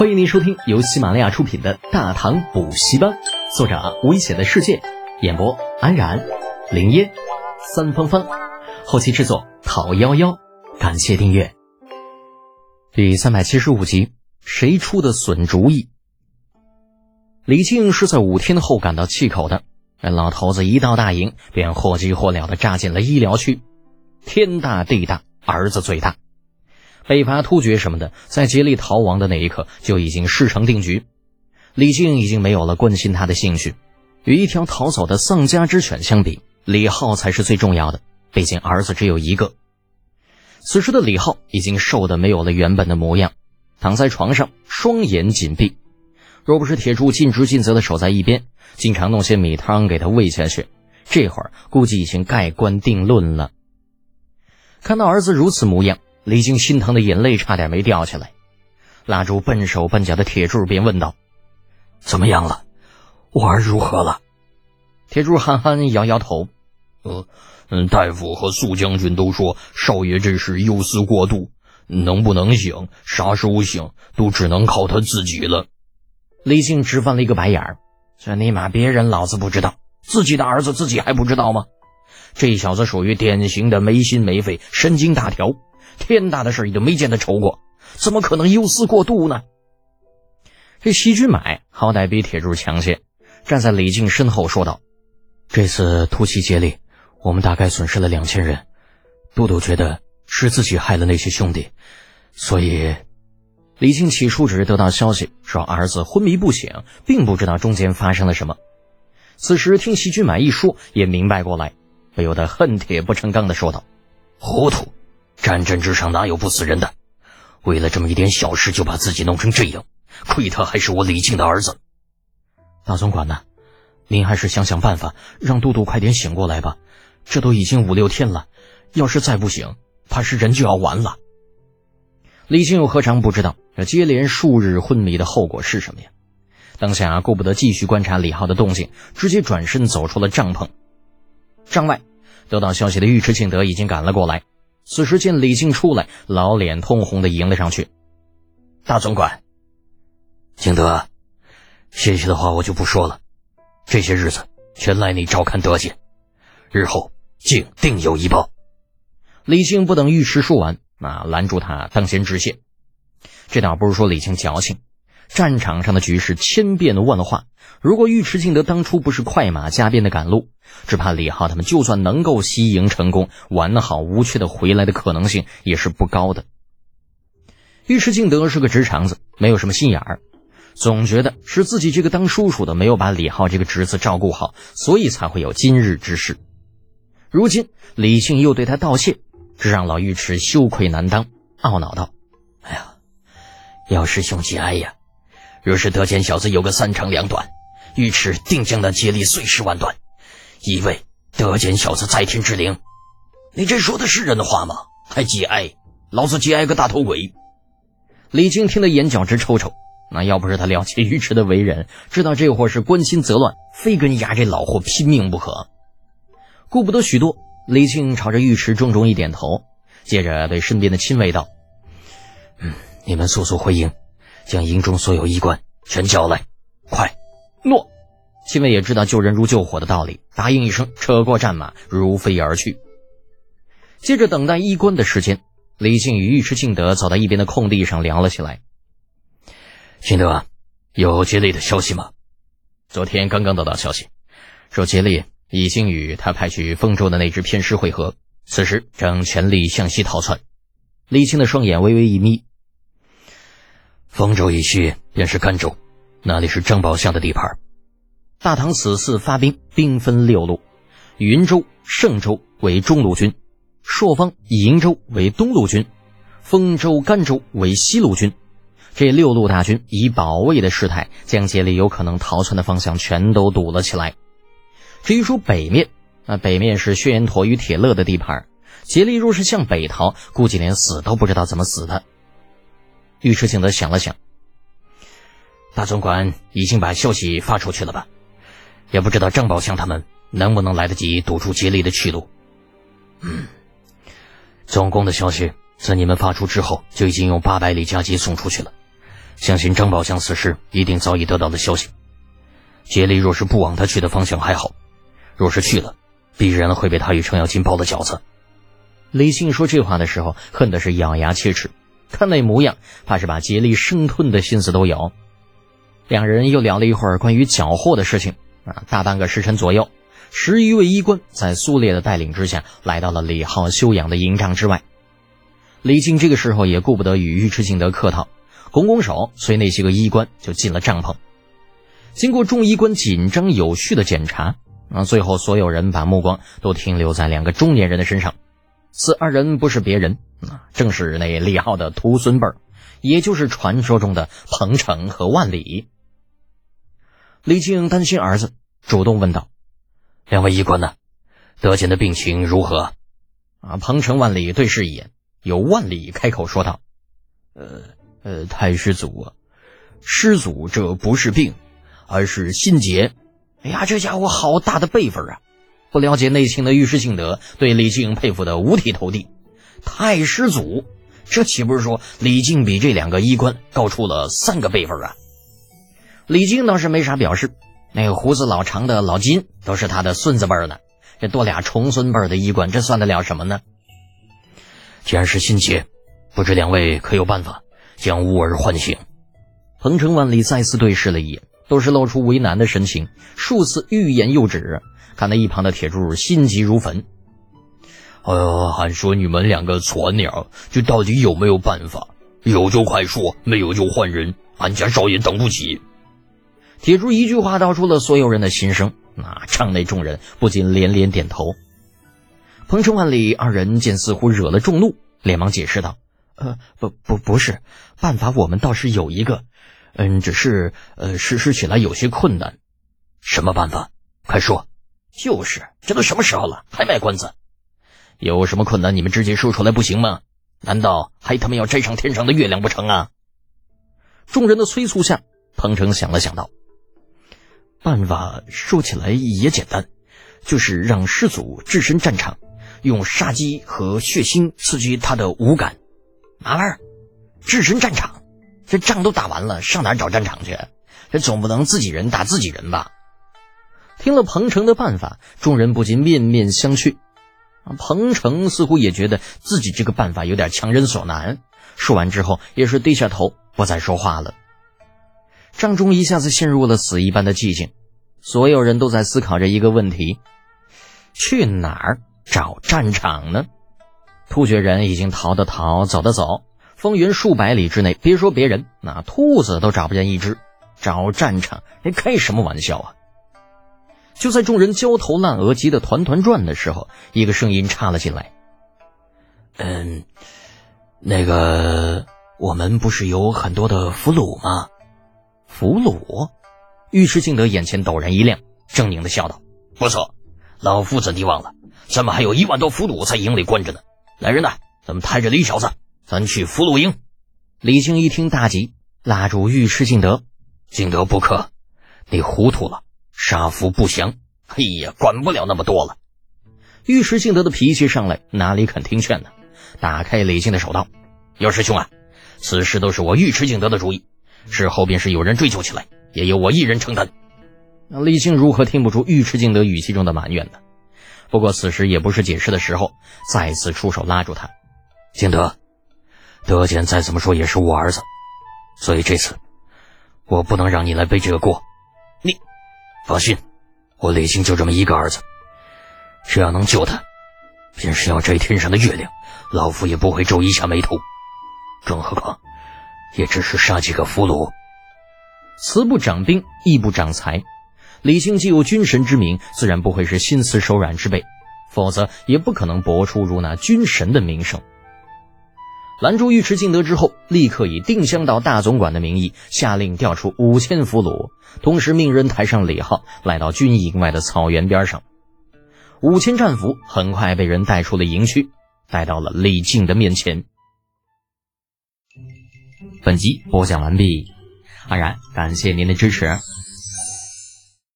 欢迎您收听由喜马拉雅出品的《大唐补习班》，作者危险的世界，演播安然、林烟、三芳芳，后期制作讨幺幺，感谢订阅。第三百七十五集，谁出的损主意？李靖是在五天后赶到气口的，那老头子一到大营，便或急或燎的扎进了医疗区。天大地大，儿子最大。北伐突厥什么的，在竭力逃亡的那一刻就已经事成定局。李靖已经没有了关心他的兴趣。与一条逃走的丧家之犬相比，李浩才是最重要的。毕竟儿子只有一个。此时的李浩已经瘦得没有了原本的模样，躺在床上，双眼紧闭。若不是铁柱尽职尽责的守在一边，经常弄些米汤给他喂下去，这会儿估计已经盖棺定论了。看到儿子如此模样。李靖心疼的眼泪差点没掉下来，拉住笨手笨脚的铁柱，便问道：“怎么样了？我儿如何了？”铁柱憨憨摇摇头：“呃，嗯，大夫和苏将军都说少爷这是忧思过度，能不能醒，啥时候醒，都只能靠他自己了。”李靖直翻了一个白眼儿：“这尼玛，别人老子不知道，自己的儿子自己还不知道吗？这小子属于典型的没心没肺、神经大条。”天大的事儿都没见他愁过，怎么可能忧思过度呢？这西军买好歹比铁柱强些，站在李靖身后说道：“这次突袭接力，我们大概损失了两千人。都督觉得是自己害了那些兄弟，所以……”李靖起初只是得到消息说儿子昏迷不醒，并不知道中间发生了什么。此时听西军买一说，也明白过来，不由得恨铁不成钢的说道：“糊涂！”战阵之上哪有不死人的？为了这么一点小事就把自己弄成这样，亏他还是我李靖的儿子。大总管呐，您还是想想办法，让杜杜快点醒过来吧。这都已经五六天了，要是再不醒，怕是人就要完了。李靖又何尝不知道这接连数日昏迷的后果是什么呀？当下顾不得继续观察李浩的动静，直接转身走出了帐篷。帐外，得到消息的尉迟敬德已经赶了过来。此时见李靖出来，老脸通红的迎了上去。大总管，景德，谢谢的话我就不说了。这些日子全赖你照看德简，日后敬定有一报。李靖不等尉迟说完，啊，拦住他，当先致谢。这倒不是说李靖矫情。战场上的局势千变万化，如果尉迟敬德当初不是快马加鞭的赶路，只怕李浩他们就算能够西营成功，完好无缺的回来的可能性也是不高的。尉迟敬德是个直肠子，没有什么心眼儿，总觉得是自己这个当叔叔的没有把李浩这个侄子照顾好，所以才会有今日之事。如今李靖又对他道谢，这让老尉迟羞愧难当，懊恼道：“哎呀，姚师兄节哀呀！”若是德简小子有个三长两短，尉迟定将那接力碎尸万段，以为德简小子在天之灵。你这说的是人的话吗？还节哀？老子节哀个大头鬼！李靖听得眼角直抽抽。那要不是他了解尉迟的为人，知道这货是关心则乱，非跟压这老货拼命不可。顾不得许多，李靖朝着尉迟重重一点头，接着对身边的亲卫道：“嗯，你们速速回营。”将营中所有医官全叫来，快！诺。亲卫也知道救人如救火的道理，答应一声，扯过战马，如飞而去。接着等待医官的时间，李靖与尉迟敬德走到一边的空地上聊了起来。敬德，有竭力的消息吗？昨天刚刚得到消息，说竭力已经与他派去丰州的那支偏师会合，此时正全力向西逃窜。李靖的双眼微微一眯。丰州以西便是甘州，那里是张宝相的地盘。大唐此次发兵，兵分六路：云州、盛州为中路军，朔方、瀛州为东路军，丰州、甘州为西路军。这六路大军以保卫的势态，将竭力有可能逃窜的方向全都堵了起来。至于说北面，那北面是薛延陀与铁勒的地盘。竭力若是向北逃，估计连死都不知道怎么死的。尉迟敬德想了想，大总管已经把消息发出去了吧？也不知道张宝相他们能不能来得及堵住竭力的去路。嗯，总攻的消息在你们发出之后就已经用八百里加急送出去了，相信张宝强此时一定早已得到了消息。竭力若是不往他去的方向还好，若是去了，必然会被他与程咬金包了饺子。李靖说这话的时候，恨的是咬牙切齿，看那模样，怕是把竭力生吞的心思都有。两人又聊了一会儿关于缴获的事情啊，大半个时辰左右，十余位医官在苏烈的带领之下，来到了李浩休养的营帐之外。李靖这个时候也顾不得与尉迟敬德客套，拱拱手，随那些个医官就进了帐篷。经过众医官紧张有序的检查啊，最后所有人把目光都停留在两个中年人的身上。此二人不是别人啊，正是那李浩的徒孙辈儿，也就是传说中的彭城和万里。李靖担心儿子，主动问道：“两位医官呢？德简的病情如何？”啊，彭城、万里对视一眼，有万里开口说道：“呃呃，太师祖啊，师祖这不是病，而是心结。哎呀，这家伙好大的辈分啊！不了解内情的尉迟敬德对李靖佩服的五体投地。太师祖，这岂不是说李靖比这两个医官高出了三个辈分啊？李靖倒是没啥表示，那个胡子老长的老金都是他的孙子辈呢，这多俩重孙辈的医官，这算得了什么呢？既然是心结，不知两位可有办法将吾儿唤醒？彭城万里再次对视了一眼，都是露出为难的神情，数次欲言又止，看那一旁的铁柱心急如焚。呃，还说你们两个错鸟，这到底有没有办法？有就快说，没有就换人，俺家少爷等不起。铁柱一句话道出了所有人的心声，那场内众人不禁连连点头。彭城万里二人见似乎惹了众怒，连忙解释道：“呃，不不不是，办法我们倒是有一个，嗯，只是呃实施起来有些困难。什么办法？快说！就是，这都什么时候了，还卖关子？有什么困难你们直接说出来不行吗？难道还他妈要摘上天上的月亮不成啊？”众人的催促下，彭城想了想道。办法说起来也简单，就是让师祖置身战场，用杀机和血腥刺激他的五感。嘛玩意儿？置身战场？这仗都打完了，上哪找战场去？这总不能自己人打自己人吧？听了彭城的办法，众人不禁面面相觑。彭城似乎也觉得自己这个办法有点强人所难，说完之后也是低下头，不再说话了。帐中一下子陷入了死一般的寂静，所有人都在思考着一个问题：去哪儿找战场呢？突厥人已经逃的逃，走的走，方圆数百里之内，别说别人，那兔子都找不见一只。找战场，你开什么玩笑啊！就在众人焦头烂额、急得团团转的时候，一个声音插了进来：“嗯，那个，我们不是有很多的俘虏吗？”俘虏，尉迟敬德眼前陡然一亮，狰狞的笑道：“不错，老夫怎地忘了？咱们还有一万多俘虏在营里关着呢。来人呐，咱们抬着李小子，咱去俘虏营。”李靖一听大急，拉住尉迟敬德：“敬德不可，你糊涂了，杀俘不祥。哎呀，管不了那么多了。”尉迟敬德的脾气上来，哪里肯听劝呢？打开李靖的手道：“有师兄啊，此事都是我尉迟敬德的主意。”事后便是有人追究起来，也由我一人承担。李靖如何听不出尉迟敬德语气中的埋怨呢？不过此时也不是解释的时候，再次出手拉住他。敬德，德简再怎么说也是我儿子，所以这次我不能让你来背这个锅。放心，我李靖就这么一个儿子，只要能救他，便是要摘天上的月亮，老夫也不会皱一下眉头。更何况。也只是杀几个俘虏，慈不掌兵，义不掌财。李靖既有军神之名，自然不会是心慈手软之辈，否则也不可能博出如那军神的名声。拦住尉迟敬德之后，立刻以定襄道大总管的名义下令调出五千俘虏，同时命人抬上李浩，来到军营外的草原边上。五千战俘很快被人带出了营区，带到了李靖的面前。本集播讲完毕，安然感谢您的支持。